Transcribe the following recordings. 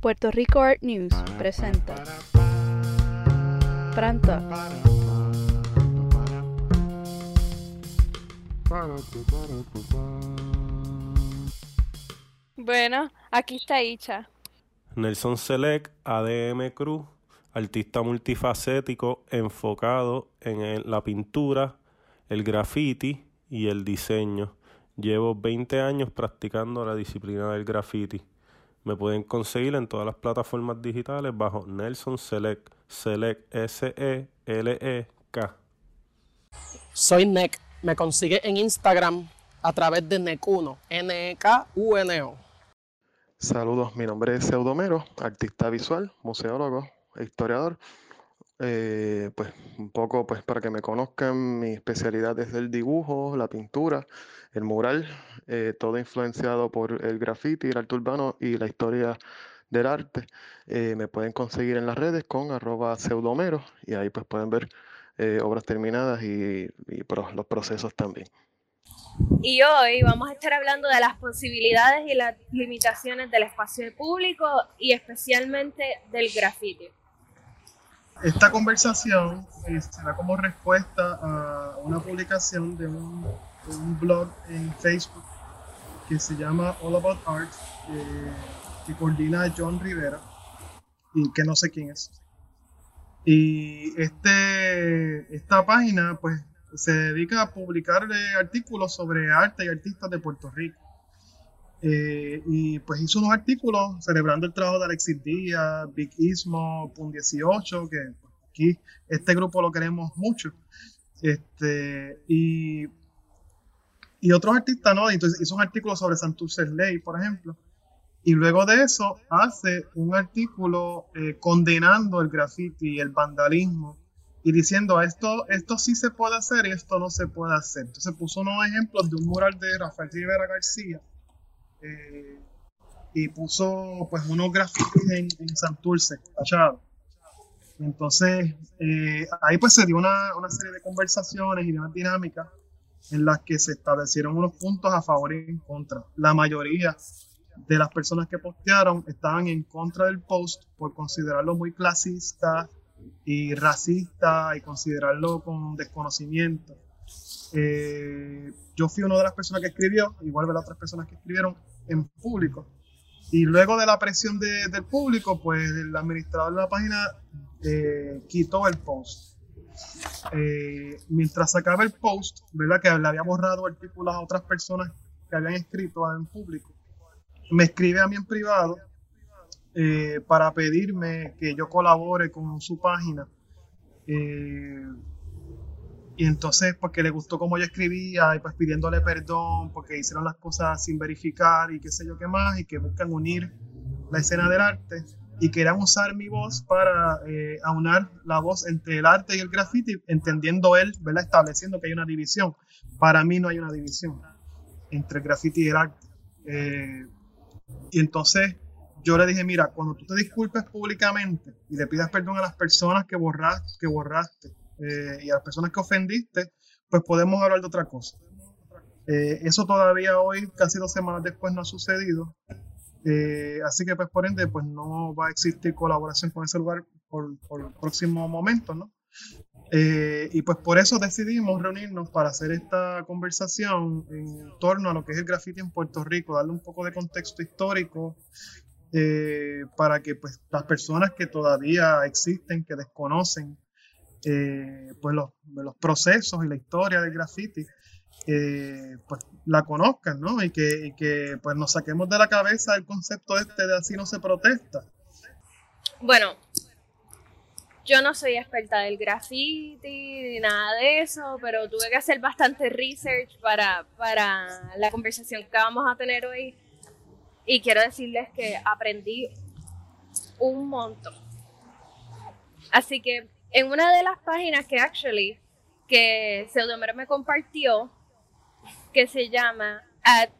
Puerto Rico Art News presenta Pranta. Bueno, aquí está Icha. Nelson Select, ADM Cruz, artista multifacético enfocado en el- la pintura, el graffiti y el diseño. Llevo 20 años practicando la disciplina del graffiti. Me pueden conseguir en todas las plataformas digitales bajo Nelson Select, Select E S-E-L-E-K. Soy NEC. Me consigue en Instagram a través de NEC1, N-E-K-U-N-O. Saludos, mi nombre es Pseudomero, artista visual, museólogo, e historiador. Eh, pues un poco pues para que me conozcan, mi especialidad es el dibujo, la pintura, el mural, eh, todo influenciado por el graffiti, el arte urbano y la historia del arte. Eh, me pueden conseguir en las redes con arroba pseudomero y ahí pues pueden ver obras terminadas y, los procesos también. Y hoy vamos a estar hablando de las posibilidades y las limitaciones del espacio público y especialmente del graffiti. Esta conversación eh, será como respuesta a una publicación de un, blog en Facebook que se llama All About Art, eh, que coordina John Rivera, y que no sé quién es. Y este, esta página pues se dedica a publicar eh, artículos sobre arte y artistas de Puerto Rico. Eh, y pues hizo unos artículos celebrando el trabajo de Alexis Díaz, Big Ismo, Pun 18, que aquí este grupo lo queremos mucho. Este, y, y otros artistas, ¿no? Entonces hizo un artículo sobre Santurce Ley, por ejemplo. Y luego de eso hace un artículo eh, condenando el graffiti el vandalismo y diciendo esto, esto sí se puede hacer y esto no se puede hacer. Entonces puso unos ejemplos de un mural de Rafael Rivera García eh, y puso pues unos grafitis en, en Santurce, tachados. Entonces eh, ahí pues se dio una, una serie de conversaciones y de unas dinámicas en las que se establecieron unos puntos a favor y en contra. La mayoría de las personas que postearon estaban en contra del post por considerarlo muy clasista y racista y considerarlo con desconocimiento. Eh, yo fui una de las personas que escribió, igual de las otras personas que escribieron en público. Y luego de la presión de- del público, pues el administrador de la página eh, quitó el post. Eh, mientras sacaba el post, ¿verdad? Que le había borrado artículos a otras personas que habían escrito en público, me escribe a mí en privado eh, para pedirme que yo colabore con su página. Eh, y entonces, porque le gustó cómo yo escribía, y pues pidiéndole perdón, porque hicieron las cosas sin verificar y qué sé yo qué más, y que buscan unir la escena del arte, y querían usar mi voz para eh, aunar la voz entre el arte y el graffiti, entendiendo él, ¿verdad? Estableciendo que hay una división. Para mí no hay una división entre el graffiti y el arte. Eh, y entonces yo le dije, mira, cuando tú te disculpes públicamente y le pidas perdón a las personas que borraste, que borraste eh, y a las personas que ofendiste, pues podemos hablar de otra cosa. Eh, eso todavía hoy, casi dos semanas después, no ha sucedido. Eh, así que, pues, por ende, pues no va a existir colaboración con ese lugar por, por el próximo momento, ¿no? Eh, y pues por eso decidimos reunirnos para hacer esta conversación en torno a lo que es el graffiti en Puerto Rico, darle un poco de contexto histórico eh, para que pues las personas que todavía existen, que desconocen eh, pues los, los procesos y la historia del graffiti, eh, pues la conozcan, ¿no? Y que, y que pues nos saquemos de la cabeza el concepto este de así no se protesta. Bueno, yo no soy experta del graffiti ni nada de eso, pero tuve que hacer bastante research para, para la conversación que vamos a tener hoy. Y quiero decirles que aprendí un montón. Así que en una de las páginas que actually que Pseudomero me compartió, que se llama At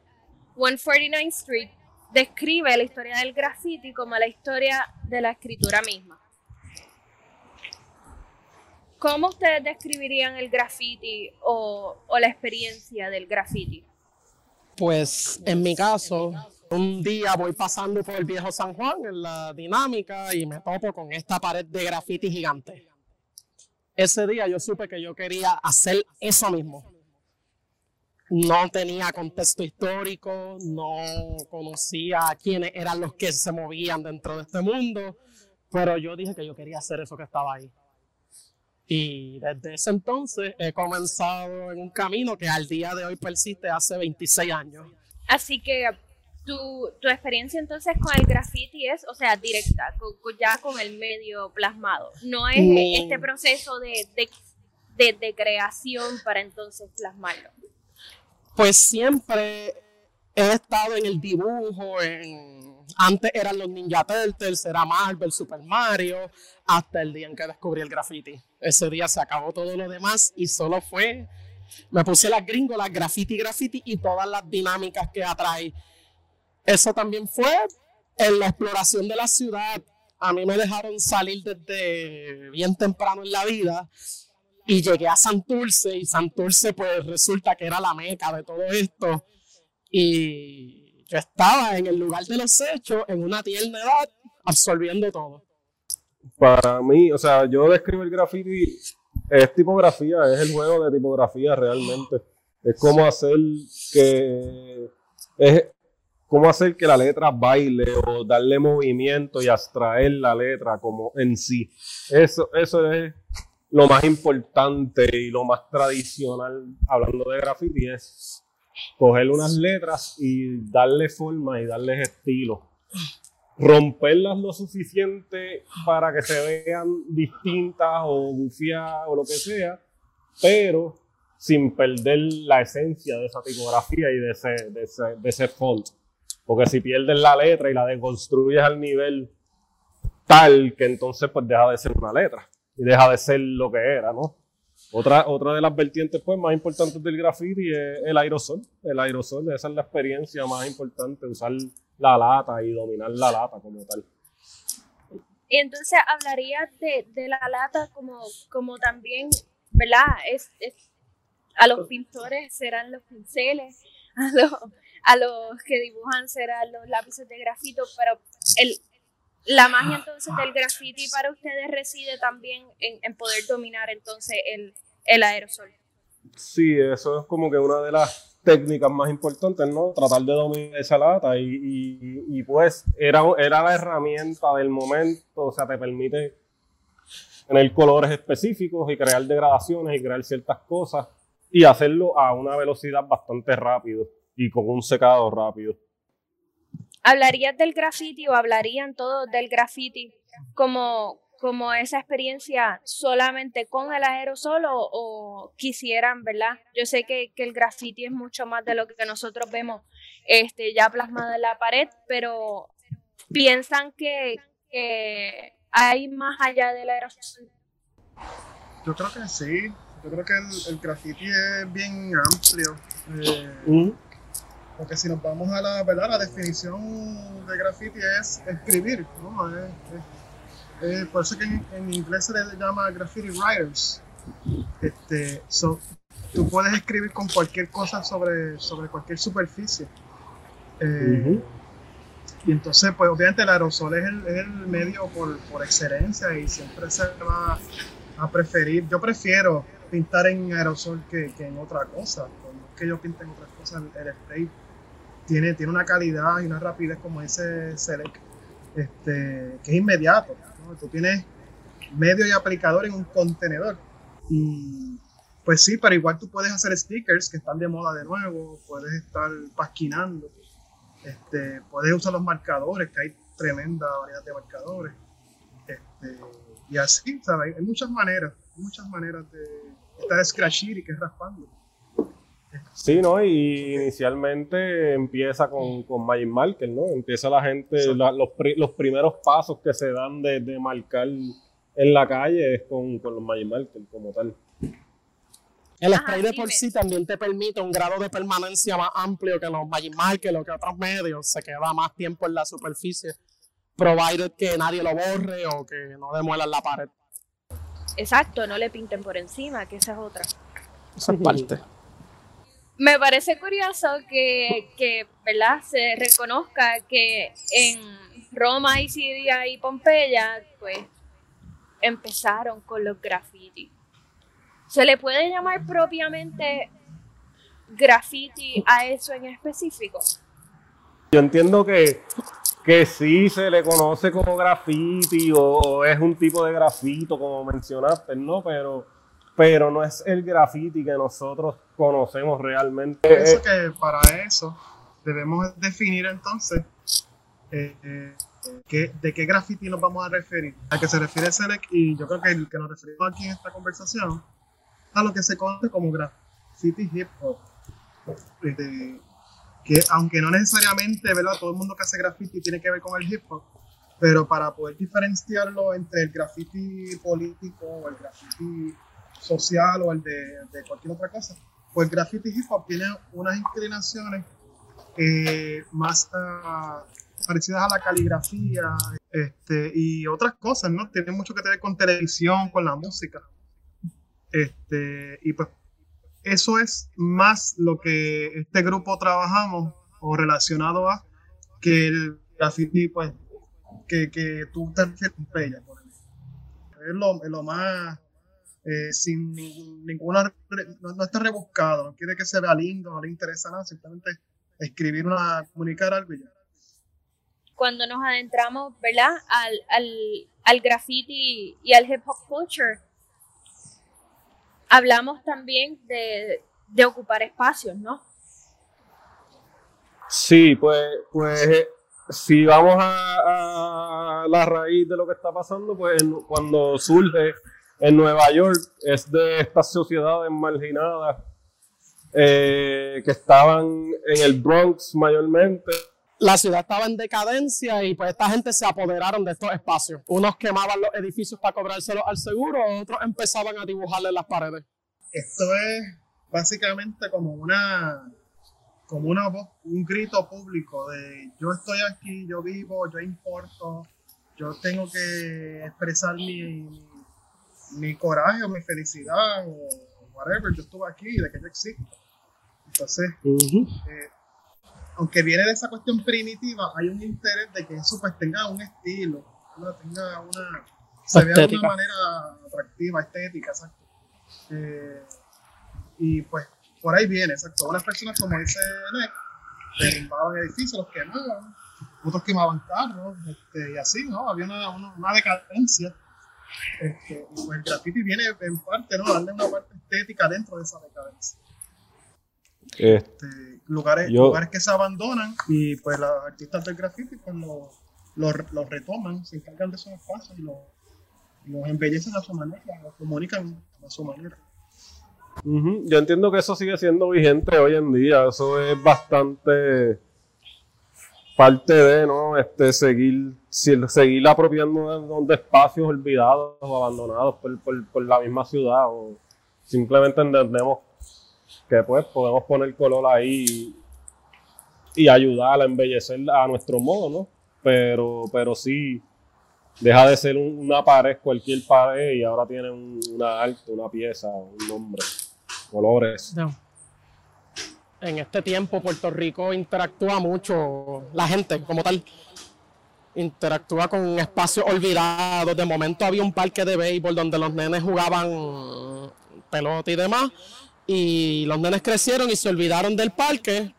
149 Street, describe la historia del graffiti como la historia de la escritura misma. ¿Cómo ustedes describirían el graffiti o, o la experiencia del graffiti? Pues en mi caso, Un día voy pasando por el viejo San Juan en la dinámica y me topo con esta pared de graffiti gigante. Ese día yo supe que yo quería hacer eso mismo. No tenía contexto histórico, no conocía quiénes eran los que se movían dentro de este mundo, pero yo dije que yo quería hacer eso que estaba ahí. Y desde ese entonces he comenzado en un camino que al día de hoy persiste hace 26 años. Así que tu, tu experiencia entonces con el graffiti es, o sea, directa, ya con el medio plasmado. No es este proceso de, de, de, creación para entonces plasmarlo. Pues siempre he estado en el dibujo, en... antes eran los Ninja Turtles, era Marvel, Super Mario, hasta el día en que descubrí el graffiti. Ese día se acabó todo lo demás y solo fue, me puse las gringolas, graffiti, graffiti y todas las dinámicas que atrae eso también fue en la exploración de la ciudad. A mí me dejaron salir desde bien temprano en la vida y llegué a Santurce y Santurce pues resulta que era la meca de todo esto y yo estaba en el lugar de los hechos en una tierna edad absorbiendo todo. Para mí, o sea, yo describo el graffiti, es tipografía, es el juego de tipografía realmente. Es como hacer que es cómo hacer que la letra baile o darle movimiento y abstraer la letra como en sí. Eso, eso es lo más importante y lo más tradicional hablando de graffiti es coger unas letras y darle forma y darles estilo. Romperlas lo suficiente para que se vean distintas o bufiadas o lo que sea, pero sin perder la esencia de esa tipografía y de ese, de ese, de ese font. Porque si pierdes la letra y la deconstruyes al nivel tal que entonces pues deja de ser una letra y deja de ser lo que era, ¿no? Otra, otra de las vertientes pues más importantes del graffiti es el aerosol. El aerosol, esa es la experiencia más importante, usar la lata y dominar la lata como tal. Y entonces hablarías de, de la lata como, como también, ¿verdad? Es, a los pintores serán los pinceles, a los, a los que dibujan serán los lápices de grafito, pero el, la magia entonces del graffiti para ustedes reside también en, poder dominar entonces el, el, aerosol. Sí, eso es como que una de las técnicas más importantes, ¿no? Tratar de dominar esa lata y, y, y pues era, era la herramienta del momento, o sea, te permite tener colores específicos y crear degradaciones y crear ciertas cosas y hacerlo a una velocidad bastante rápido y con un secado rápido. ¿Hablarías del graffiti o hablarían todos del graffiti como, como esa experiencia solamente con el aerosol o, o quisieran, ¿verdad? Yo sé que, que, el graffiti es mucho más de lo que nosotros vemos este, ya plasmado en la pared, pero piensan que, que hay más allá del aerosol. Yo creo que sí. Yo creo que el, el graffiti es bien amplio. Eh, mm. Porque si nos vamos a la, ¿verdad? la definición de graffiti es escribir, ¿no? Es, por eso que en, inglés se le llama graffiti writers. Este, so, tú puedes escribir con cualquier cosa sobre, sobre cualquier superficie. Eh, y entonces, pues obviamente el aerosol es el, es el medio por, por, excelencia y siempre se va a preferir. Yo prefiero pintar en aerosol que, que en otra cosa. No que yo pinte en otras cosas, el spray tiene, tiene una calidad y una rapidez como ese Select, este, que es inmediato. Tú tienes medio y aplicador en un contenedor. Y pues sí, pero igual tú puedes hacer stickers que están de moda de nuevo, puedes estar pasquinando, este, puedes usar los marcadores, que hay tremenda variedad de marcadores. Este, y así, ¿sabes? Hay muchas maneras, muchas maneras de estar scratching y que es raspando. Sí, ¿no? Y inicialmente empieza con, con Magic Marker, ¿no? Empieza la gente, los, los, primeros pasos que se dan de, de, marcar en la calle es con, con los Magic Marker como tal. El spray de por sí también te permite un grado de permanencia más amplio que los Magic Marker o que otros medios. Se queda más tiempo en la superficie, provided que nadie lo borre o que no demuelan la pared. Exacto, no le pinten por encima, que esa es otra. Esa es parte me parece curioso que, ¿verdad? Se reconozca que en Roma y Siria y Pompeya, pues, empezaron con los graffiti. ¿Se le puede llamar propiamente graffiti a eso en específico? Yo entiendo que, que sí se le conoce como graffiti o, es un tipo de grafito, como mencionaste, ¿no? Pero, pero no es el graffiti que nosotros conocemos realmente. Pienso que para eso debemos definir entonces eh, eh, de qué graffiti nos vamos a referir. A que se refiere Selec y yo creo que el que nos referimos aquí en esta conversación a lo que se conoce como graffiti hip hop. Este, que aunque no necesariamente ¿verdad? todo el mundo que hace graffiti tiene que ver con el hip hop, pero para poder diferenciarlo entre el graffiti político o el graffiti social o el de, de cualquier otra cosa, pues el graffiti hip hop tiene unas inclinaciones eh, más uh, parecidas a la caligrafía este, y otras cosas, ¿no? Tiene mucho que ver con televisión, con la música. Este, y pues eso es más lo que este grupo trabajamos o relacionado a que el graffiti, pues, que, que tú te refieres por Es lo, es lo más, eh, sin ninguna, no, está rebuscado, no quiere que se vea lindo, no le interesa nada, simplemente escribir una, comunicar algo y ya. Cuando nos adentramos, ¿verdad? Al, al, al graffiti y al hip hop culture, hablamos también de, ocupar espacios, ¿no? Sí, pues, pues si vamos a, la raíz de lo que está pasando, pues cuando surge en Nueva York es de estas sociedades marginadas eh, que estaban en el Bronx mayormente. La ciudad estaba en decadencia y pues esta gente se apoderaron de estos espacios. Unos quemaban los edificios para cobrárselos al seguro, otros empezaban a dibujarle las paredes. Esto es básicamente como una como una voz, un grito público de yo estoy aquí, yo vivo, yo importo, yo tengo que expresar mi, mi, coraje o mi felicidad o whatever, yo estuve aquí, de que yo existo. Entonces, eh, aunque viene de esa cuestión primitiva, hay un interés de que eso pues tenga un estilo, tenga una, se vea de una manera atractiva, estética, exacto. Eh, y pues por ahí viene, exacto. Unas personas, como dice Nick, derrumbaban edificios, los quemaban, otros quemaban carros, este, y así, ¿no? Había una, una, decadencia. Este, y pues el graffiti viene en parte, ¿no? Darle una parte estética dentro de esa decadencia. Este, lugares, lugares que se abandonan y pues los artistas del graffiti pues los lo, retoman, se encargan de esos espacios y los, los embellecen a su manera, los comunican a su manera. Yo entiendo que eso sigue siendo vigente hoy en día, eso es bastante parte de, ¿no? Este, seguir, seguir apropiando de, espacios olvidados o abandonados por, la misma ciudad o simplemente entendemos que pues podemos poner color ahí y, ayudar a embellecer a nuestro modo, ¿no? Pero, pero sí, deja de ser una pared, cualquier pared, y ahora tiene una arte, una pieza, un nombre, colores. En este tiempo Puerto Rico interactúa mucho, la gente como tal, interactúa con espacios olvidados. De momento había un parque de béisbol donde los nenes jugaban pelota y demás, y los nenes crecieron y se olvidaron del parque.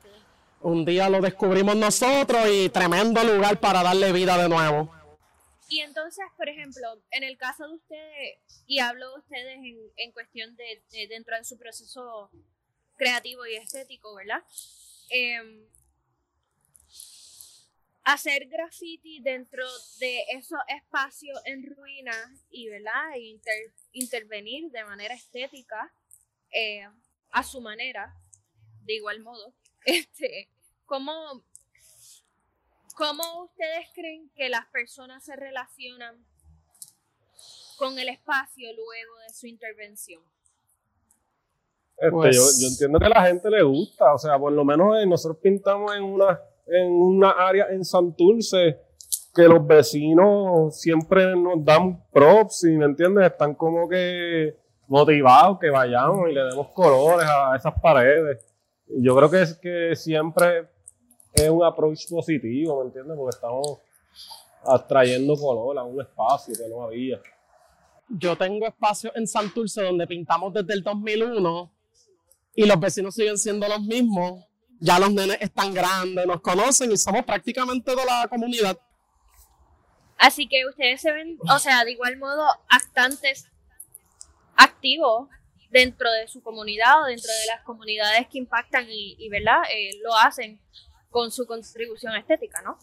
Un día lo descubrimos nosotros y tremendo lugar para darle vida de nuevo. Y entonces, por ejemplo, en el caso de ustedes, y hablo de ustedes en, cuestión de, dentro de su proceso creativo y estético, ¿verdad? Em, hacer graffiti dentro de esos espacios en ruinas y, ¿verdad? E intervenir de manera estética eh, a su manera, de igual modo, este, ¿cómo, ¿Cómo ustedes creen que las personas se relacionan con el espacio luego de su intervención? Este, pues yo, entiendo que a la gente le gusta, o sea, por lo menos eh, nosotros pintamos en una, en una área en Santurce que los vecinos siempre nos dan props y, ¿me entiendes? Están como que motivados que vayamos y le demos colores a esas paredes. yo creo que es que siempre es un approach positivo, ¿me entiendes? Porque estamos atrayendo color a un espacio que no había. Yo tengo espacios en Santurce donde pintamos desde el 2001 y los vecinos siguen siendo los mismos. Ya los nenes están grandes, nos conocen y somos prácticamente de la comunidad. Así que ustedes se ven, o sea, de igual modo, actantes, activos dentro de su comunidad o dentro de las comunidades que impactan y, ¿verdad? Eh, lo hacen con su contribución estética, ¿no?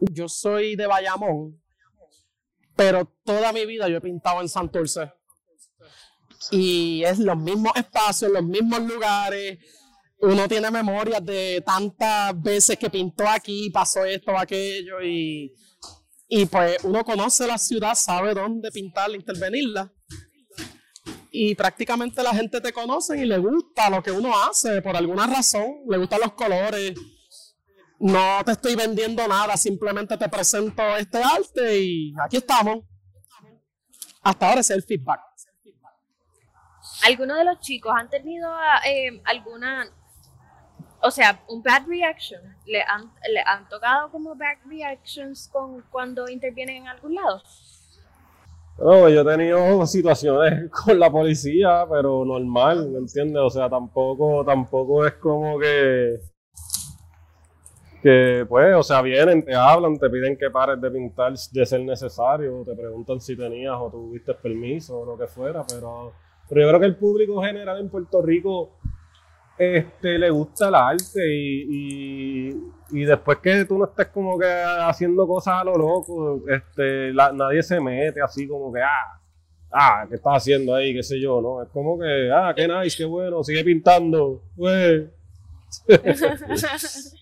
Yo soy de Bayamón, pero toda mi vida yo he pintado en Santurce. Y es los mismos espacios, los mismos lugares. Uno tiene memorias de tantas veces que pintó aquí, pasó esto, aquello, y, y pues uno conoce la ciudad, sabe dónde pintarla, intervenirla y prácticamente la gente te conoce y le gusta lo que uno hace por alguna razón, le gustan los colores. No te estoy vendiendo nada, simplemente te presento este arte y aquí estamos. Hasta ahora es el feedback. ¿Algunos de los chicos han tenido eh, alguna, o sea, un bad reaction? ¿Le han, ¿Le han tocado como bad reactions con, cuando intervienen en algún lado? No, yo he tenido situaciones con la policía, pero normal, ¿me entiendes? O sea, tampoco, tampoco es como que, que, pues, o sea, vienen, te hablan, te piden que pares de pintar de ser necesario, te preguntan si tenías o tuviste permiso o lo que fuera, pero, pero yo creo que el público general en Puerto Rico este, le gusta el arte y, y, después que tú no estés como que haciendo cosas a lo loco, este, nadie se mete así como que, ah, ah, ¿qué estás haciendo ahí? ¿Qué sé yo? ¿no? Es como que, ah, qué nice, qué bueno, sigue pintando, pues.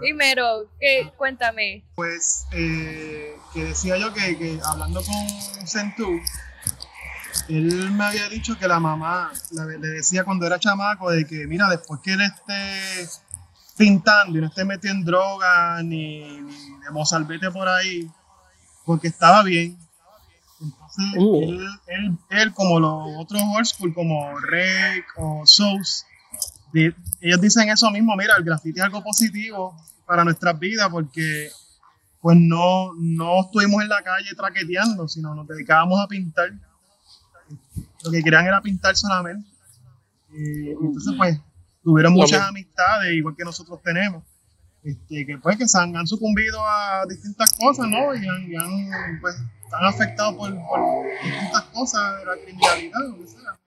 Primero, ¿qué? cuéntame. Pues, eh, que decía yo que, que hablando con Centú, él me había dicho que la mamá le decía cuando era chamaco de que, mira, después que él esté pintando y no esté metiendo droga ni, ni de mozalbete por ahí, porque estaba bien. Entonces, uh. él, él, como los otros old school, como Rek o Souls, ellos dicen eso mismo, mira, el graffiti es algo positivo para nuestras vidas porque pues no, no estuvimos en la calle traqueteando, sino nos dedicábamos a pintar lo que querían era pintar solamente. y entonces, pues, tuvieron muchas amistades, igual que nosotros tenemos, este, que pues que se han, sucumbido a distintas cosas, ¿no? Y han, pues, están afectados por, distintas cosas de la criminalidad, lo que sea.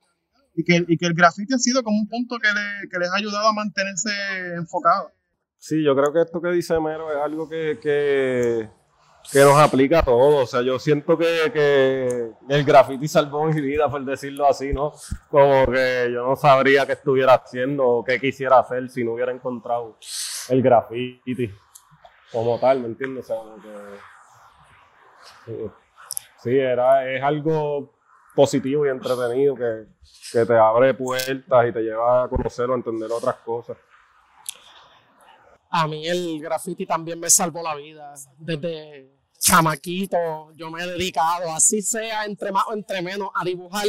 Y que, y que el graffiti ha sido como un punto que, que les ha ayudado a mantenerse enfocados. Sí, yo creo que esto que dice Mero es algo que, que que nos aplica a todo. O sea, yo siento que, que, el graffiti salvó mi vida, por decirlo así, ¿no? Como que yo no sabría qué estuviera haciendo o qué quisiera hacer si no hubiera encontrado el graffiti como tal, ¿me entiendes? O sea, que, sí, era, es algo positivo y entretenido que, que te abre puertas y te lleva a conocer o entender otras cosas a mí el graffiti también me salvó la vida. Desde chamaquito yo me he dedicado, así sea entre más o entre menos, a dibujar,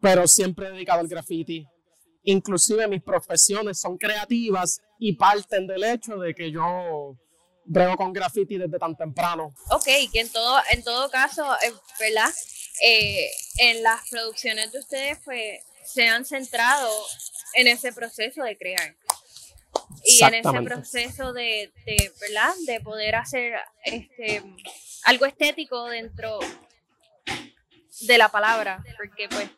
pero siempre he dedicado al graffiti. Inclusive mis profesiones son creativas y parten del hecho de que yo brego con graffiti desde tan temprano. Ok, que en todo, en todo caso, eh, ¿verdad? Eh, en las producciones de ustedes pues se han centrado en ese proceso de crear. Y en ese proceso de, de, ¿verdad? de poder hacer este, algo estético dentro de la palabra, porque pues,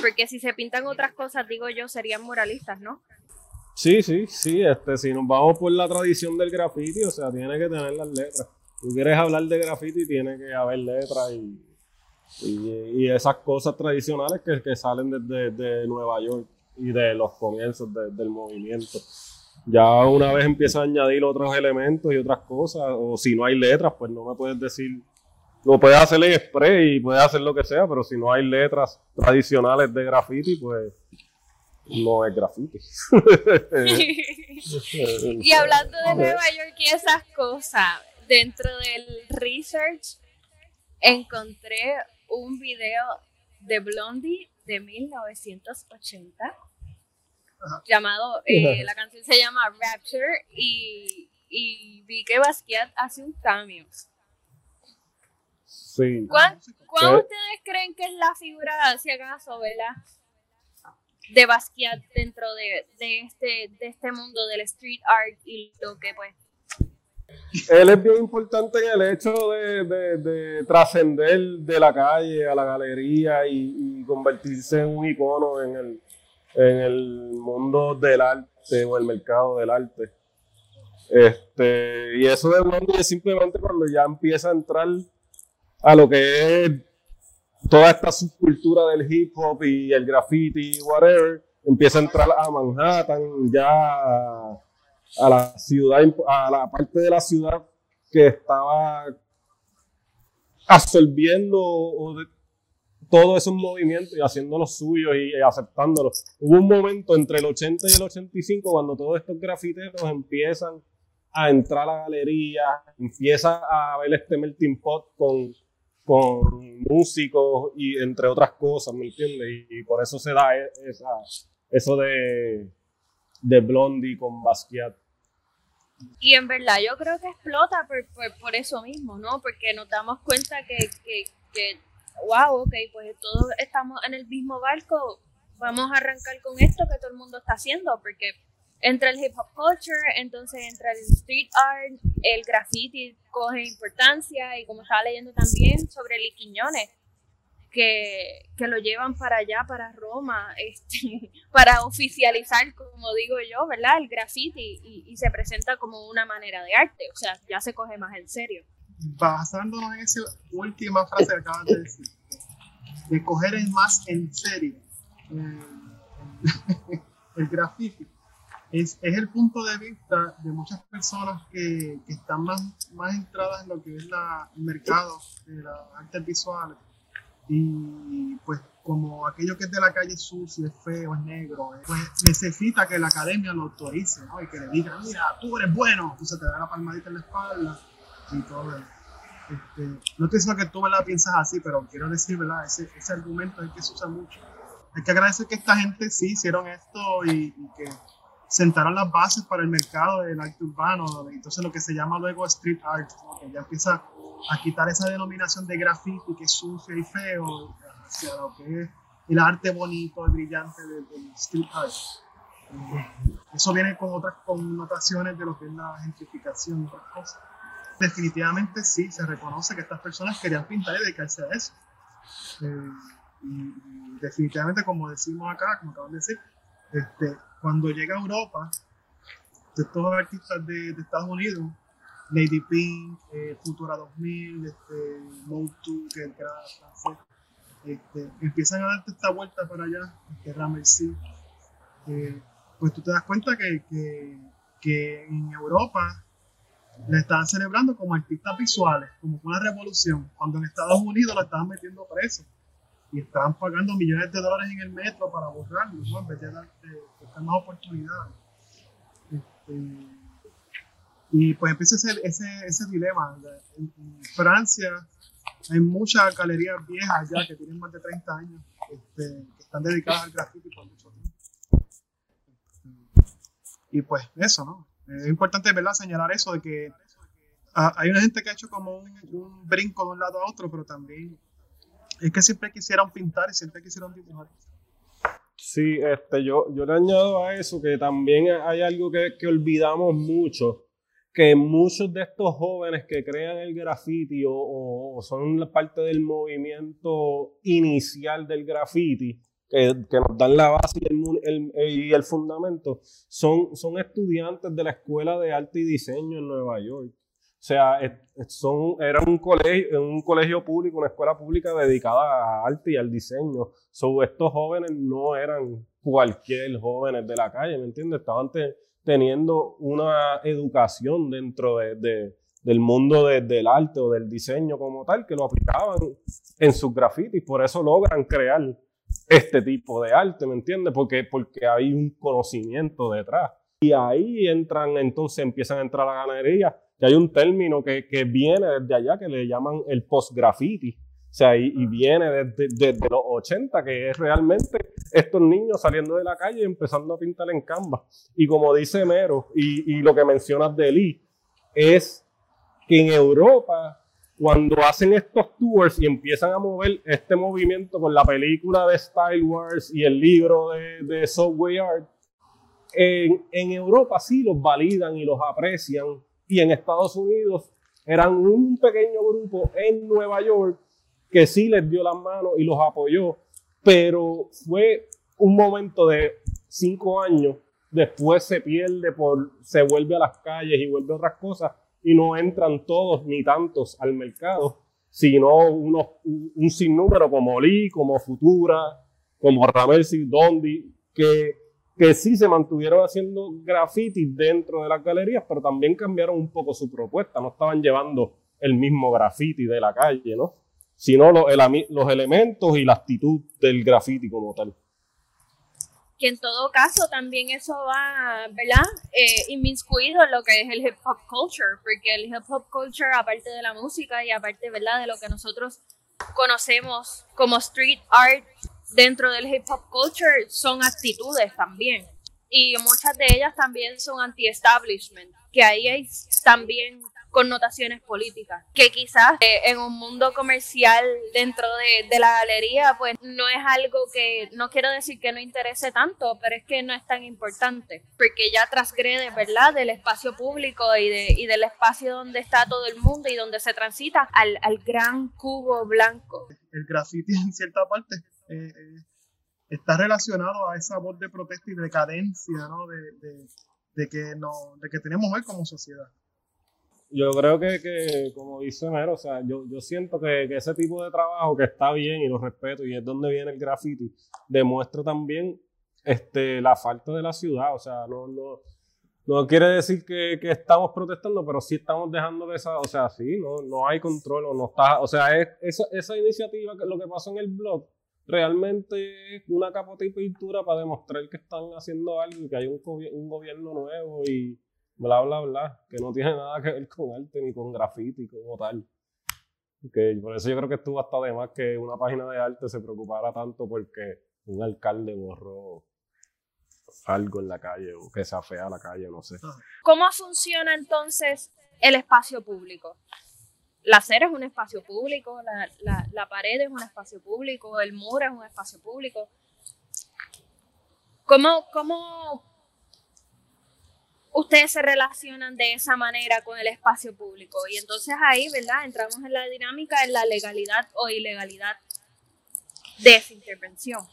porque si se pintan otras cosas, digo yo, serían moralistas, ¿no? Sí, sí, sí, este, si nos vamos por la tradición del graffiti, o sea, tiene que tener las letras. Tú quieres hablar de graffiti, tiene que haber letras y, y, esas cosas tradicionales que, que salen desde de Nueva York y de los comienzos del movimiento. Ya una vez empieza a añadir otros elementos y otras cosas, o si no hay letras, pues no me puedes decir, lo puedes hacer en spray y puedes hacer lo que sea, pero si no hay letras tradicionales de graffiti, pues no es graffiti. y hablando de Nueva York y esas cosas, dentro del research encontré un video de Blondie de 1980 llamado, eh, la canción se llama Rapture y, y vi que Basquiat hace un cambio. Sí. ¿Cuál, cuál ustedes creen que es la figura, si acaso, verdad? De Basquiat dentro de, de este, de este mundo del street art y lo que pues Él es bien importante en el hecho de, de- de trascender de la calle a la galería y, y convertirse en un icono en el, en el mundo del arte o el mercado del arte. Este, y eso de Blondie es simplemente cuando ya empieza a entrar a lo que es toda esta subcultura del hip hop y el graffiti, whatever, empieza a entrar a Manhattan, ya a, la ciudad, a la parte de la ciudad que estaba absorbiendo o todos esos movimientos y haciéndolos suyos y, y aceptándolos. Hubo un momento entre el 80 y el 85 cuando todos estos grafiteros empiezan a entrar a la galería, empieza a ver este melting pot con, con músicos y entre otras cosas, ¿me entiendes? Y, y por eso se da e- esa, eso de, de Blondie con Basquiat. Y en verdad yo creo que explota por, por, por eso mismo, ¿no? Porque nos damos cuenta que, que, que, wow, ok, pues todos estamos en el mismo barco, vamos a arrancar con esto que todo el mundo está haciendo, porque entra el hip hop culture, entonces entra el street art, el graffiti coge importancia y como estaba leyendo también sobre Lee Quiñones, que, que lo llevan para allá, para Roma, este, para oficializar, como digo yo, ¿verdad? El graffiti y se presenta como una manera de arte, o sea, ya se coge más en serio. Basándonos en esa última frase que acabas de decir, de coger en más en serio eh, el graffiti, es, es el punto de vista de muchas personas que, que están más, más entradas en lo que es la, el mercado de las artes visuales. Y pues como aquello que es de la calle es sucio, es feo, es negro, pues necesita que la academia lo autorice, ¿no? Y que le diga, mira, tú eres bueno, entonces te da la palmadita en la espalda y todo. Este, no estoy diciendo que tú ¿verdad? piensas así, pero quiero decir, ¿verdad? Ese, ese argumento es el que se usa mucho. Hay que agradecer que esta gente sí hicieron esto y, y que sentaron las bases para el mercado del arte urbano, entonces lo que se llama luego street art, ¿no? que ya empieza a quitar esa denominación de graffiti que es sucio y feo hacia lo que es el arte bonito y brillante del, del street art. Eso viene con otras connotaciones de lo que es la gentrificación y otras cosas definitivamente sí, se reconoce que estas personas querían pintar y dedicarse a eso. Eh, y, definitivamente, como decimos acá, como acaban de decir, este, cuando llega a Europa, de estos artistas de, de Estados Unidos, Lady Pink, eh, Futura 2000, este, 2, que era francés, este, empiezan a darte esta vuelta para allá, este, Ramercy, eh, pues tú te das cuenta que, que, que en Europa la estaban celebrando como artistas visuales, como una revolución, cuando en Estados Unidos la estaban metiendo preso y estaban pagando millones de dólares en el metro para borrarlo, ¿no? en vez de, dar, de buscar más oportunidades. Este, y pues empieza ese, ese, ese dilema. En, Francia hay muchas galerías viejas ya que tienen más de 30 años, este, que están dedicadas al graffiti por mucho tiempo. Y pues eso, ¿no? Es importante, ¿verdad?, señalar eso de que ah, hay una gente que ha hecho como un, un brinco de un lado a otro, pero también es que siempre quisieron pintar y siempre quisieron dibujar. Sí, este, yo, yo le añado a eso que también hay algo que, que olvidamos mucho, que muchos de estos jóvenes que crean el graffiti o, o- son parte del movimiento inicial del graffiti, que, que nos dan la base y el, y el fundamento, son, son estudiantes de la Escuela de Arte y Diseño en Nueva York. O sea, son, era un colegio, un colegio público, una escuela pública dedicada a arte y al diseño. So, estos jóvenes no eran cualquier jóvenes de la calle, ¿me entiendes? Estaban te- teniendo una educación dentro de, de- del mundo de- del arte o del diseño como tal, que lo aplicaban en sus grafitis. Por eso logran crear este tipo de arte, ¿me entiendes? Porque, porque hay un conocimiento detrás. Y ahí entran, entonces empiezan a entrar a la galería. Y hay un término que, que viene desde allá que le llaman el post-graffiti. O sea, y, viene desde, los 80, que es realmente estos niños saliendo de la calle y empezando a pintar en Canva. Y como dice Mero, y, y lo que mencionas de Lee, es que en Europa cuando hacen estos tours y empiezan a mover este movimiento con la película de Style Wars y el libro de, de Subway Art, en, en, Europa sí los validan y los aprecian. Y en Estados Unidos eran un pequeño grupo en Nueva York que sí les dio las manos y los apoyó. Pero fue un momento de cinco años. Después se pierde por, se vuelve a las calles y vuelve a otras cosas y no entran todos ni tantos al mercado, sino unos, un sinnúmero como Lee, como Futura, como Ramel Dondi, que, que sí se mantuvieron haciendo graffiti dentro de las galerías, pero también cambiaron un poco su propuesta, no estaban llevando el mismo graffiti de la calle, ¿no? sino los, los elementos y la actitud del graffiti como tal que en todo caso también eso va, ¿verdad? Eh, inmiscuido en lo que es el hip hop culture, porque el hip hop culture, aparte de la música y aparte, ¿verdad? De lo que nosotros conocemos como street art dentro del hip hop culture, son actitudes también. Y muchas de ellas también son anti-establishment, que ahí hay también connotaciones políticas, que quizás eh, en un mundo comercial dentro de, la galería, pues no es algo que, no quiero decir que no interese tanto, pero es que no es tan importante, porque ya transgrede, ¿verdad?, del espacio público y, de, y del espacio donde está todo el mundo y donde se transita al, al gran cubo blanco. El graffiti en cierta parte eh, eh, está relacionado a esa voz de protesta y decadencia, ¿no?, de, de, de que, no, de que tenemos hoy como sociedad yo creo que, que, como dice Mero, o sea, yo, yo siento que, que, ese tipo de trabajo que está bien y lo respeto y es donde viene el graffiti, demuestra también este, la falta de la ciudad. O sea, no, no, no quiere decir que, que estamos protestando, pero sí estamos dejando de esa, o sea, sí, no, no hay control o no está, o sea, es, esa, esa iniciativa, que lo que pasó en el blog, realmente es una capota y pintura para demostrar que están haciendo algo y que hay un, un gobierno nuevo y bla, bla, bla, que no tiene nada que ver con arte ni con graffiti como tal. Que por eso yo creo que estuvo hasta de más que una página de arte se preocupara tanto porque un alcalde borró algo en la calle o que se afea la calle, no sé. ¿Cómo funciona entonces el espacio público? La acera es un espacio público, la, la, la pared es un espacio público, el muro es un espacio público. ¿Cómo, cómo ustedes se relacionan de esa manera con el espacio público. Y entonces ahí, ¿verdad? Entramos en la dinámica de la legalidad o ilegalidad de esa intervención.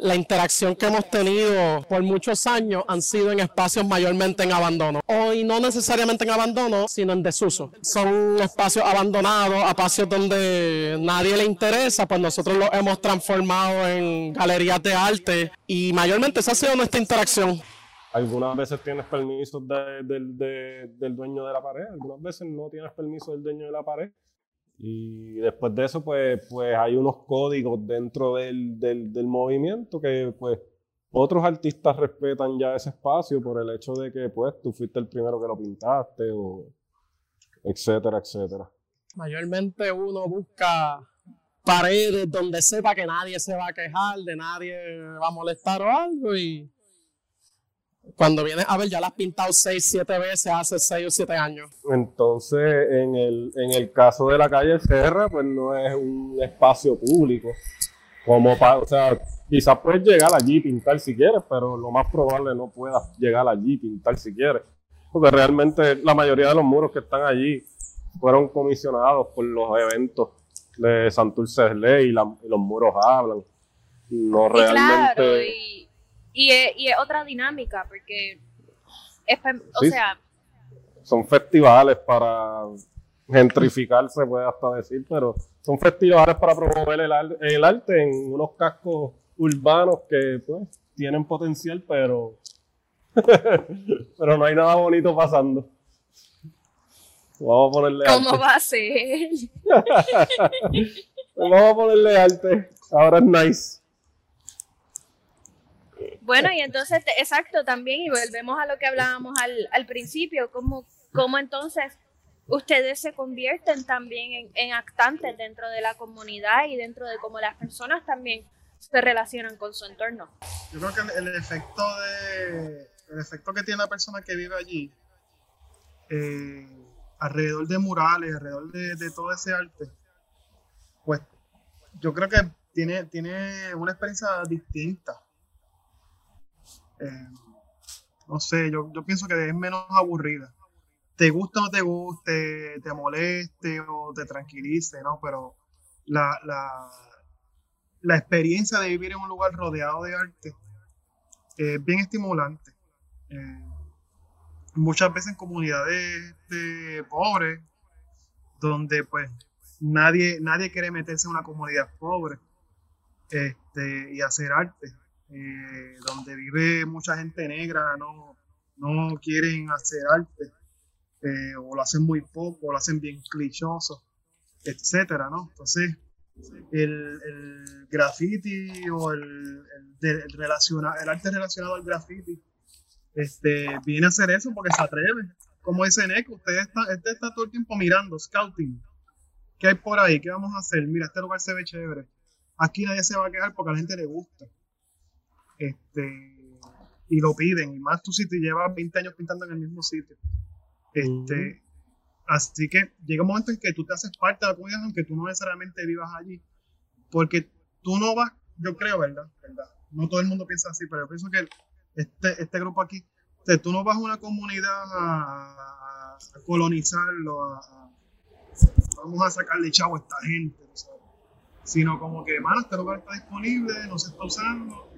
La interacción que hemos tenido por muchos años han sido en espacios mayormente en abandono. Hoy no necesariamente en abandono, sino en desuso. Son espacios abandonados, espacios donde nadie le interesa, pues nosotros los hemos transformado en galerías de arte y mayormente esa ha sido nuestra interacción. Algunas veces tienes permiso del dueño de la pared, algunas veces no tienes permiso del dueño de la pared. Y después de eso, pues, pues hay unos códigos dentro del, del, movimiento que pues otros artistas respetan ya ese espacio por el hecho de que pues tú fuiste el primero que lo pintaste o etcétera, etcétera. Mayormente uno busca paredes donde sepa que nadie se va a quejar, de nadie va a molestar o algo y cuando vienes a ver, ya la has pintado 6, 7 veces hace 6 o 7 años. Entonces, en el, en el caso de la calle Serra, pues no es un espacio público. Como para, o sea, quizás puedes llegar allí y pintar si quieres, pero lo más probable no puedas llegar allí y pintar si quieres. Porque realmente la mayoría de los muros que están allí fueron comisionados por los eventos de Santurce y, y los muros hablan. No realmente. Y es, y es otra dinámica, porque es, o sea... Son festivales para gentrificarse, puede hasta decir, pero son festivales para promover el, el arte en unos cascos urbanos que pues tienen potencial, pero pero no hay nada bonito pasando. Vamos a ponerle ¿Cómo va a ser? Vamos a ponerle arte. Ahora es nice. Bueno, y entonces, exacto, también, y volvemos a lo que hablábamos al, al principio, cómo, cómo entonces ustedes se convierten también en, actantes dentro de la comunidad y dentro de cómo las personas también se relacionan con su entorno. Yo creo que el, efecto de el efecto que tiene la persona que vive allí eh, alrededor de murales, alrededor de, todo ese arte, pues yo creo que tiene, tiene una experiencia distinta. Eh, no sé, yo, yo pienso que es menos aburrida te gusta o no te guste, te moleste o te tranquilice, ¿no? Pero la, la, experiencia de vivir en un lugar rodeado de arte es bien estimulante. Eh, muchas veces en comunidades de pobres, donde pues nadie, nadie quiere meterse en una comunidad pobre este, y hacer arte, eh, donde vive mucha gente negra, no, no quieren hacer arte. Eh, o lo hacen muy poco, o lo hacen bien clichoso, etcétera, ¿no? Entonces, el, el graffiti o el, el, el arte relacionado al graffiti este, viene a hacer eso porque se atreve. Como dice Neko, usted está, usted está todo el tiempo mirando, scouting. ¿Qué hay por ahí? ¿Qué vamos a hacer? Mira, este lugar se ve chévere. Aquí nadie se va a quedar porque a la gente le gusta. Este, y lo piden. Y más tú si te llevas 20 años pintando en el mismo sitio. Este, Así que llega un momento en que tú te haces parte de la comunidad, aunque tú no necesariamente vivas allí. Porque tú no vas, yo creo, ¿verdad? ¿verdad? No todo el mundo piensa así, pero yo pienso que este, este grupo aquí, tú no vas a una comunidad a, colonizarlo, a, vamos a sacarle chavo a esta gente, sino como que, mano, este lugar está disponible, no se está usando.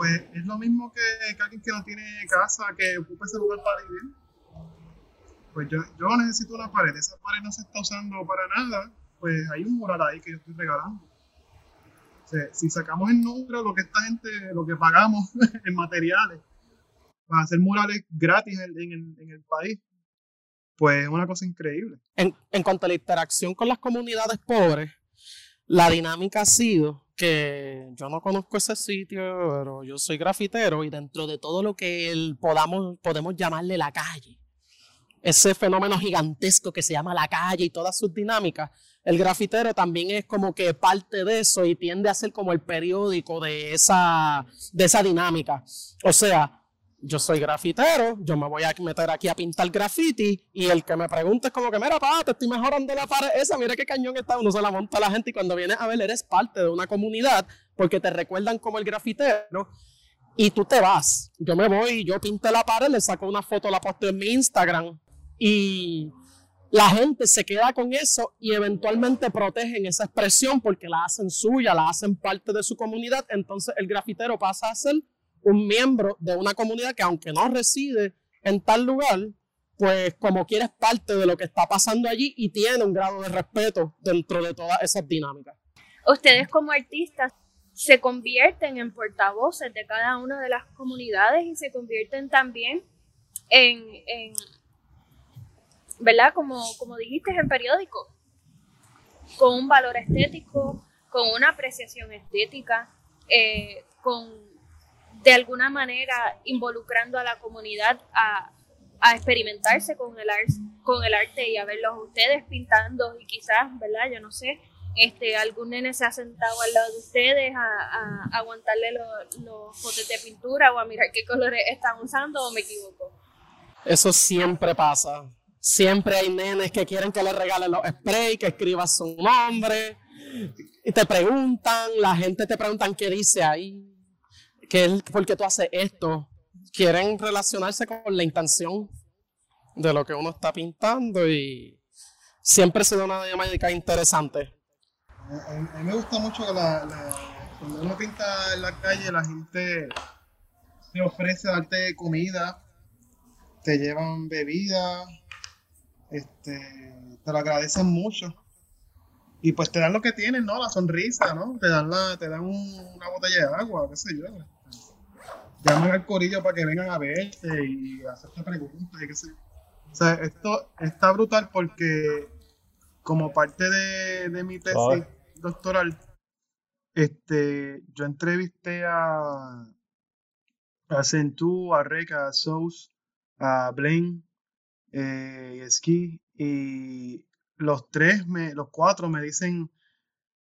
Pues es lo mismo que, que alguien que no tiene casa, que ocupe ese lugar para vivir pues yo, yo necesito una pared, esa pared no se está usando para nada, pues hay un mural ahí que yo estoy regalando. si sacamos el número, lo que esta gente, lo que pagamos en materiales, para hacer murales gratis en, el, en el país, pues es una cosa increíble. En, en cuanto a la interacción con las comunidades pobres, la dinámica ha sido que yo no conozco ese sitio, pero yo soy grafitero y dentro de todo lo que podamos, podemos llamarle la calle, ese fenómeno gigantesco que se llama la calle y todas sus dinámicas, el grafitero también es como que parte de eso y tiende a ser como el periódico de esa, de esa dinámica. O sea, yo soy grafitero, yo me voy a meter aquí a pintar graffiti y el que me pregunte es como que, mira, pa, te estoy mejorando la pared esa, mira qué cañón está, uno se la monta a la gente y cuando vienes a ver eres parte de una comunidad porque te recuerdan como el grafitero y tú te vas. Yo me voy, yo pinté la pared, le saco una foto, la posteo en mi Instagram y la gente se queda con eso y eventualmente protegen esa expresión porque la hacen suya, la hacen parte de su comunidad. Entonces el grafitero pasa a ser un miembro de una comunidad que aunque no reside en tal lugar, pues como quiere es parte de lo que está pasando allí y tiene un grado de respeto dentro de todas esas dinámicas. Ustedes como artistas se convierten en portavoces de cada una de las comunidades y se convierten también en, en ¿verdad? Como, como dijiste en periódico, con un valor estético, con una apreciación estética, eh, con de alguna manera involucrando a la comunidad a, experimentarse con el, arte, y a verlos ustedes pintando y quizás, ¿verdad? Yo no sé, este, algún nene se ha sentado al lado de ustedes a, aguantarle los, los potes de pintura o a mirar qué colores están usando o me equivoco. Eso siempre pasa. Siempre hay nenes que quieren que le regalen los sprays, que escribas su nombre. Y te preguntan, la gente te preguntan qué dice ahí, qué, por qué tú haces esto. Quieren relacionarse con la intención de lo que uno está pintando y siempre se da una dinámica interesante. A, mí me gusta mucho que la, cuando uno pinta en la calle, la gente te ofrece darte comida, te llevan bebida, este, te lo agradecen mucho. Y pues te dan lo que tienen, ¿no? La sonrisa, ¿no? Te dan, la, te dan una botella de agua, qué sé yo. Llaman al corillo para que vengan a verte y hacerte preguntas y qué sé O sea, esto está brutal porque como parte de, de mi tesis doctoral, este, yo entrevisté a, a Centú, a Reca, a Sous, a Blaine, eh, y esquí, y los tres, me, los cuatro me dicen,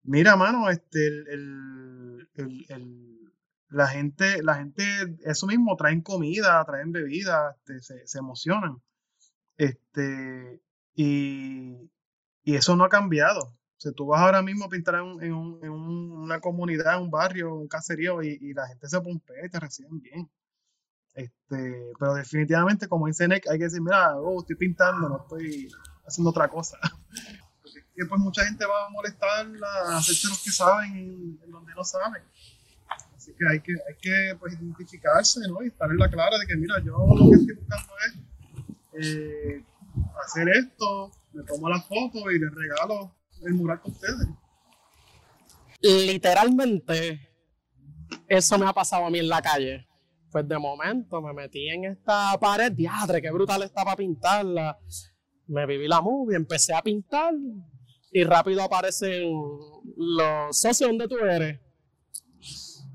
mira, mano, este, el, el- el- el- la gente, la gente, eso mismo, traen comida, traen bebida, este, se, se emocionan. Este, y, y eso no ha cambiado. O sea, tú vas ahora mismo a pintar en, en un- una comunidad, un barrio, un caserío, y, y la gente se pompea y te reciben bien. Este, pero definitivamente, como dice Nick, hay que decir, mira, oh, estoy pintando, no estoy haciendo otra cosa. Porque es que, pues mucha gente va a molestar a hacerse los que saben en, en donde no saben. Así que hay que, hay que pues, identificarse ¿no? y estar en la clara de que, mira, yo lo que estoy buscando es eh, hacer esto, me tomo la foto y les regalo el mural con ustedes. Literalmente, eso me ha pasado a mí en la calle. Pues de momento me metí en esta pared, diadre, qué brutal está para pintarla. Me viví la movie, empecé a pintar y rápido aparecen los socios donde tú eres.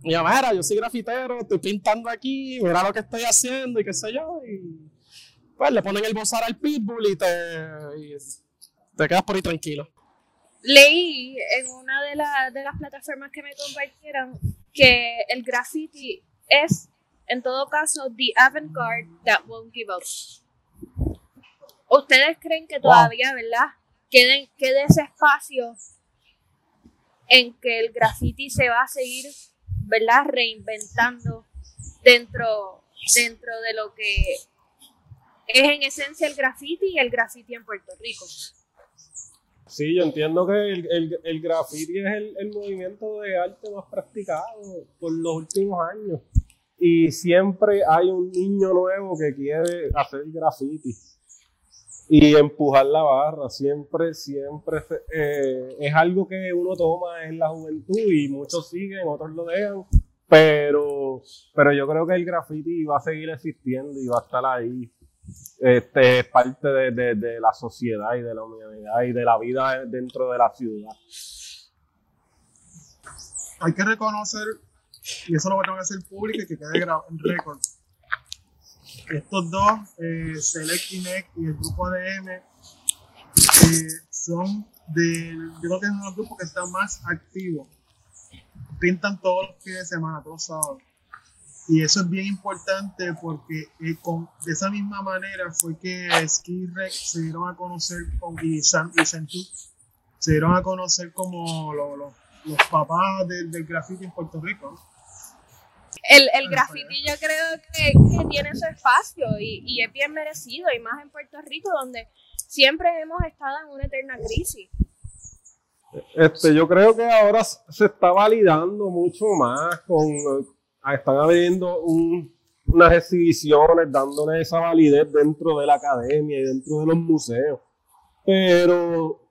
Y yo, mira, yo soy grafitero, estoy pintando aquí, mira lo que estoy haciendo y qué sé yo. Y pues le ponen el bozar al pitbull y te, y te quedas por ahí tranquilo. Leí en una de, la- de las plataformas que me compartieron que el graffiti es, en todo caso, the avant-garde that won't give up. ¿Ustedes creen que todavía, verdad, quede, quede ese espacio en que el graffiti se va a seguir, verdad, reinventando dentro, dentro de lo que es en esencia el graffiti y el graffiti en Puerto Rico? Sí, yo entiendo que el, el, el graffiti es el, el movimiento de arte más practicado por los últimos años. Y siempre hay un niño nuevo que quiere hacer graffiti y empujar la barra. Siempre, siempre eh, es algo que uno toma en la juventud y muchos siguen, otros lo dejan. Pero, pero yo creo que el graffiti va a seguir existiendo y va a estar ahí este, es parte de, de- de la sociedad y de la humanidad y de la vida dentro de la ciudad. hay que reconocer, y eso lo tengo que hacer público y que quede en récord. Estos dos, eh, Select y y el grupo ADM, eh, son del, yo creo que es uno de los grupos que están más activos. Pintan todos los fines de semana, todos los sábados. Y eso es bien importante porque eh, con, de esa misma manera fue que Ski se dieron a conocer con, y, Santú se dieron a conocer como lo- lo- los papás del, del graffiti en Puerto Rico. El, el graffiti yo creo que, que tiene su espacio y, y es bien merecido, y más en Puerto Rico, donde siempre hemos estado en una eterna crisis. Este, yo creo que ahora se está validando mucho más con eh, están habiendo un- unas exhibiciones dándole esa validez dentro de la academia y dentro de los museos. Pero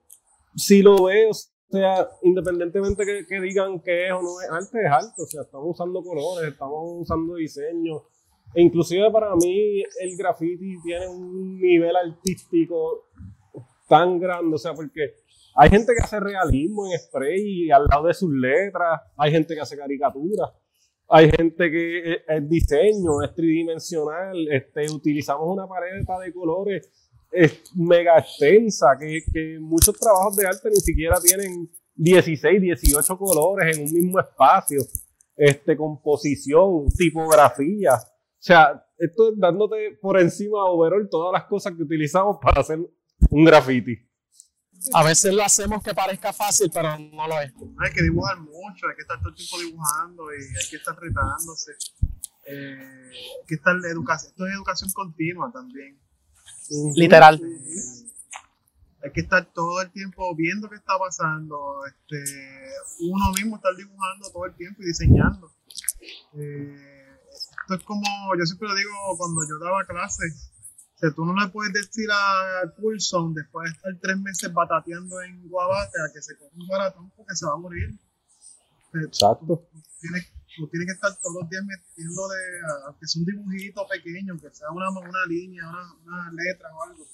si lo veo, o sea, independientemente que, que digan que es o no es arte, es arte. O sea, estamos usando colores, estamos usando diseños. E inclusive para mí el graffiti tiene un nivel artístico tan grande, o sea, porque hay gente que hace realismo en spray y al lado de sus letras, hay gente que hace caricaturas, hay gente que es, es diseño, es tridimensional, este, utilizamos una paleta de colores es mega extensa, que, que muchos trabajos de arte ni siquiera tienen 16, 18 colores en un mismo espacio, este, composición, tipografía. O sea, esto es dándote por encima overall todas las cosas que utilizamos para hacer un graffiti. A veces lo hacemos que parezca fácil, pero no lo es. Hay que dibujar mucho, hay que estar todo el tiempo dibujando y hay que estar retándose. Eh, hay que estar educación, esto es educación continua también. Literal. Hay que estar todo el tiempo viendo qué está pasando, este, uno mismo estar dibujando todo el tiempo y diseñando. Eh, esto es como, yo siempre lo digo cuando yo daba clases, o sea, tú no le puedes decir a Coulson después de estar tres meses batateando en Guabate a que se coja un maratón porque se va a morir. Exacto. tienes, tú tienes que estar todos los días metiendo de, aunque sea un dibujito pequeño, que sea una, una línea, una, una letra o algo.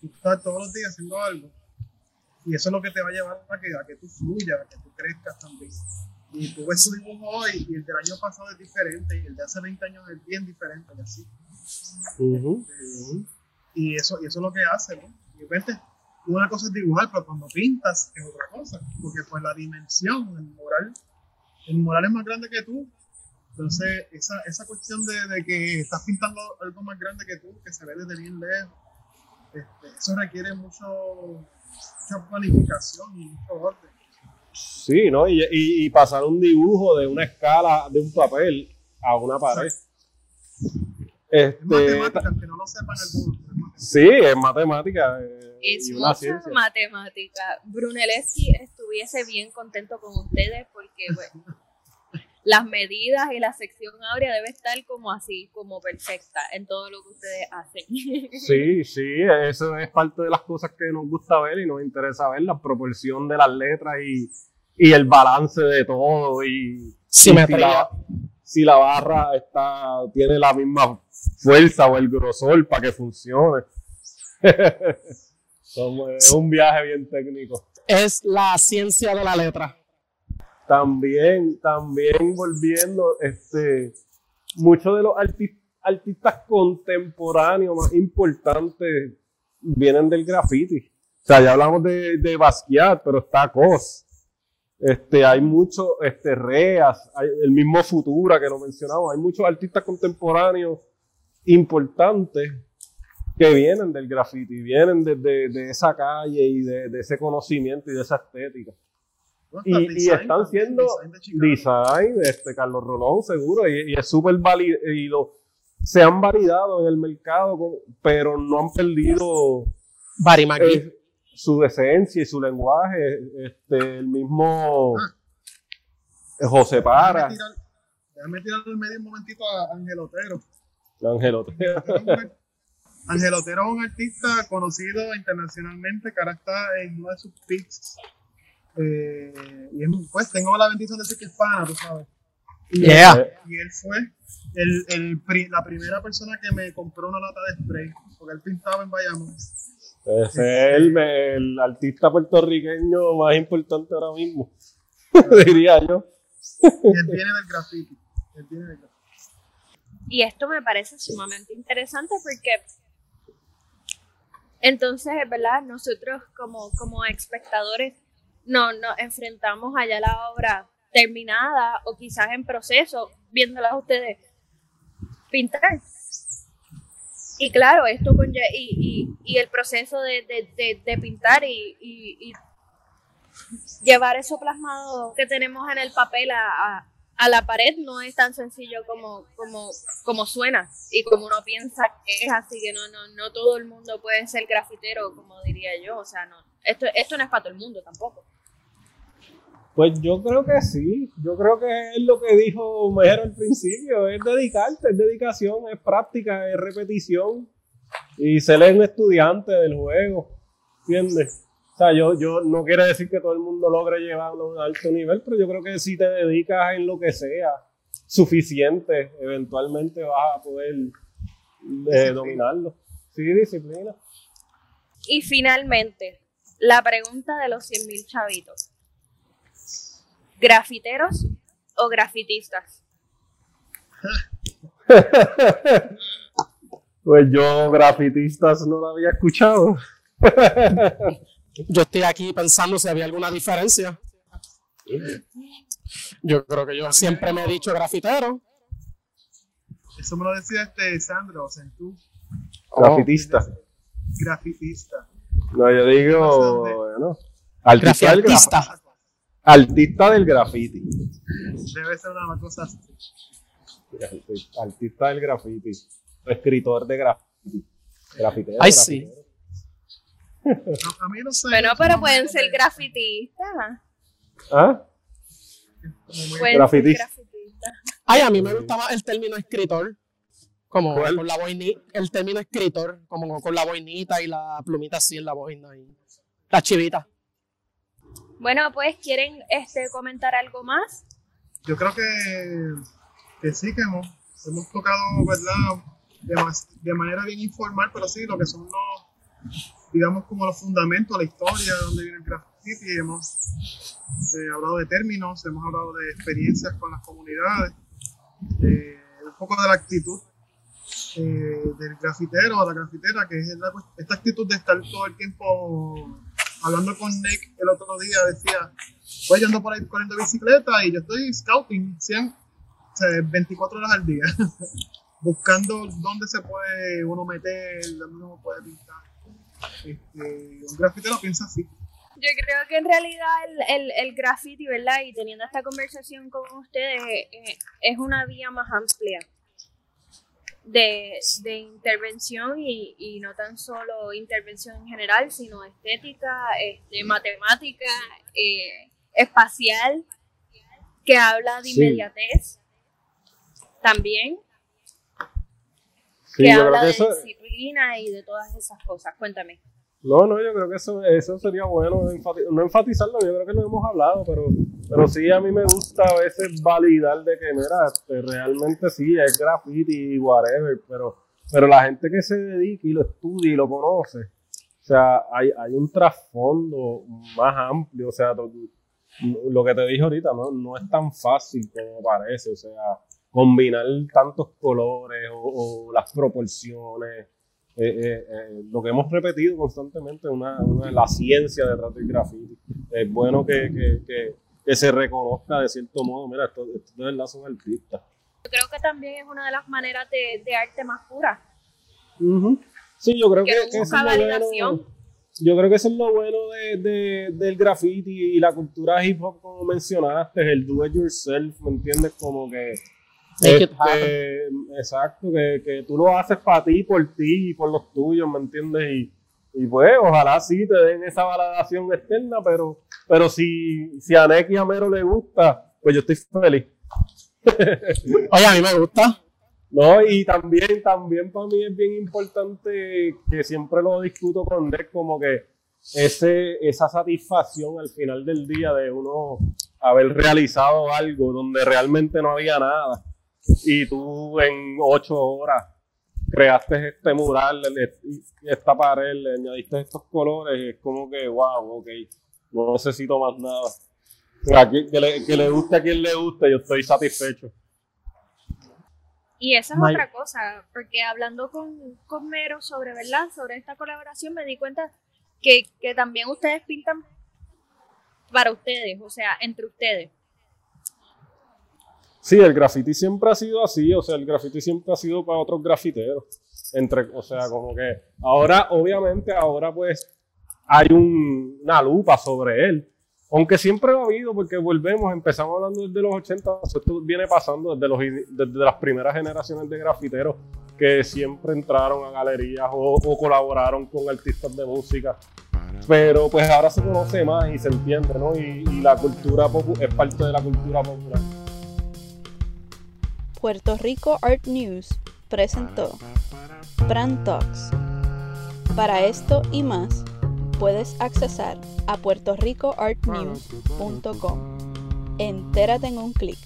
Tú estás todos los días haciendo algo. Y eso es lo que te va a llevar a que, a que tú fluyas, a que tú crezcas también. Y tú ves tu dibujo hoy y el del año pasado es diferente y el de hace 20 años es bien diferente y así. Ujú. Eh, Y eso, y eso es lo que hace, ¿no? Repente, una cosa es dibujar, pero cuando pintas es otra cosa, porque pues la dimensión, el moral, el moral es más grande que tú. Entonces, esa, esa cuestión de, de que estás pintando algo más grande que tú, que se ve desde bien lejos, este, eso requiere mucho, mucha planificación y mucho orden. Sí, ¿no? Y, y, y pasar un dibujo de una escala de un papel a una pared. Es Este, matemática, aunque no lo sepan algunos. es sí, es matemática. eh, Es y una mucha ciencia. matemática. Brunelleschi estuviese bien contento con ustedes porque, bueno, las medidas y la sección áurea debe estar como así, como perfecta en todo lo que ustedes hacen. Sí, sí, eso es parte de las cosas que nos gusta ver y nos interesa ver, la proporción de las letras y, y el balance de todo y si Simetría. si la barra está, tiene la misma fuerza o el grosor para que funcione. Es un viaje bien técnico. Es la ciencia de la letra. También, también volviendo, este, muchos de los arti- artistas contemporáneos más importantes vienen del graffiti. O sea, ya hablamos de, de Basquiat, pero está Cos. Este, hay muchos, este, Reas, el mismo Futura que lo mencionamos. Hay muchos artistas contemporáneos importantes que vienen del graffiti, vienen de, de- de esa calle y de, de ese conocimiento y de esa estética. Bueno, Y, están siendo design de design, este Carlos Rolón, seguro, y, y es súper válido, y lo, se han validado en el mercado, con- pero no han perdido eh, su esencia y su lenguaje. Este, el mismo José Para, Déjame tirar, déjame tirar el medio un momentito a Ángel Otero. Ángel Otero. Ángel Otero es un artista conocido internacionalmente que ahora está en uno de sus pics. Eh, y es- pues tengo la bendición de decir que es pana, tú sabes. Y, Yeah. y él fue el, el pri- la primera persona que me compró una lata de spray, porque él pintaba en Bayamón. Es el, el artista puertorriqueño más importante ahora mismo, diría yo. Y él viene del graffiti. Él viene del graffiti. Y esto me parece sumamente interesante porque entonces, ¿verdad? Nosotros como, como espectadores no, nos enfrentamos allá a la obra terminada o quizás en proceso, viéndola a ustedes pintar. Y claro, esto y, y, y el proceso de, de, de, pintar y, y, llevar eso plasmado que tenemos en el papel a, a la pared no es tan sencillo como, como, como suena y como uno piensa que es, así que no, no, no todo el mundo puede ser grafitero, como diría yo, o sea, no, esto, esto no es para todo el mundo tampoco. Pues yo creo que sí, yo creo que es lo que dijo Mejero al principio, es dedicarte, es dedicación, es práctica, es repetición y ser un estudiante del juego, ¿entiendes? O sea, yo, yo no quiere decir que todo el mundo logre llevarlo a un alto nivel, pero yo creo que si te dedicas en lo que sea suficiente, eventualmente vas a poder eh, dominarlo. Sí, disciplina. Y finalmente, la pregunta de los 100.000 chavitos. ¿Grafiteros o grafitistas? Pues yo grafitistas no lo había escuchado. Yo estoy aquí pensando si había alguna diferencia. Yo creo que yo siempre me he dicho grafitero. Eso me lo decía este Sandro, o sea, tú, Grafitista. grafitista. No, yo digo, bueno, artista del, graf- Grafiartista. artista del graffiti. Debe ser una cosa así. Artista del graffiti. Escritor de graffiti. Grafitero. Ay, sí. grafitero. A mí no sé. Bueno, pero pueden ser grafitistas. como ¿Ah? muy- Pueden Grafitista. ser grafitistas. Ay, a mí me gusta más el término escritor. Como ¿Cuál? con la boinita, el término escritor, como con la boinita y la plumita así en la boina y la chivita. Bueno, pues, ¿quieren este, comentar algo más? Yo creo que, que sí, que hemos, hemos tocado, ¿verdad? De manera bien informal, pero sí, lo que son los, digamos, como los fundamentos, la historia, de dónde viene el graffiti. Hemos eh, hablado de términos, hemos hablado de experiencias con las comunidades, eh, un poco de la actitud eh, del grafitero o la grafitera, que es esta actitud de estar todo el tiempo hablando con Nick el otro día, decía, pues yo ando por ahí corriendo bicicleta y yo estoy scouting 100, 24 horas al día, buscando dónde se puede uno meter, dónde uno puede pintar. Este, un grafitero piensa así. Yo creo que en realidad el, el, el graffiti, ¿verdad? Y teniendo esta conversación con ustedes, eh, es una vía más amplia de, de intervención y, y, no tan solo intervención en general, sino estética, este, matemática, eh, espacial, que habla de inmediatez también, que habla de disciplina y de todas esas cosas. Cuéntame. No, no, yo creo que eso, eso sería bueno, no enfatizarlo, yo creo que lo hemos hablado, pero, pero sí a mí me gusta a veces validar de que, mira, este, realmente sí, es graffiti y whatever, pero, pero la gente que se dedica y lo estudia y lo conoce, o sea, hay, hay un trasfondo más amplio, o sea, lo que te dije ahorita, ¿no? no es tan fácil como parece, o sea, combinar tantos colores o las proporciones eh, eh, eh, lo que hemos repetido constantemente, una, una, la ciencia detrás del graffiti. Es bueno que, que, que, se reconozca de cierto modo, mira, esto, de verdad son artistas. Yo creo que también es una de las maneras de, de arte más pura. Sí, yo creo que, que es bueno, yo creo que eso es lo bueno de, de, del graffiti y la cultura hip hop, como mencionaste, el do it yourself, ¿me entiendes? Como que este, exacto, que, que, tú lo haces para ti, por ti y por los tuyos, ¿me entiendes? Y, y pues ojalá sí te den esa validación externa, pero, pero si, si a Neki y a Mero le gusta, pues yo estoy feliz. Oye, a mí me gusta. No, y también, también para mí es bien importante que siempre lo discuto con Nick, como que ese, esa satisfacción al final del día de uno haber realizado algo donde realmente no había nada y tú en ocho horas creaste este mural, esta pared, le añadiste estos colores, es como que, wow, ok, no necesito más nada. que, le, que le guste a quien le guste, yo estoy satisfecho. Y esa es otra cosa, porque hablando con, con Mero sobre, ¿verdad? Sobre esta colaboración me di cuenta que, que también ustedes pintan para ustedes, o sea, entre ustedes. Sí, el graffiti siempre ha sido así, o sea, el graffiti siempre ha sido para otros grafiteros. Entre, o sea, como que ahora, obviamente, ahora pues hay una lupa sobre él. Aunque siempre ha habido, porque volvemos, empezamos hablando desde los 80, esto viene pasando desde, los, desde las primeras generaciones de grafiteros que siempre entraron a galerías o, colaboraron con artistas de música. Pero pues ahora se conoce más y se entiende, ¿no? Y, y la cultura es parte de la cultura popular. Puerto Rico Art News presentó Brand Talks. Para esto y más, puedes accesar a puertoricoartnews.com. Entérate en un clic.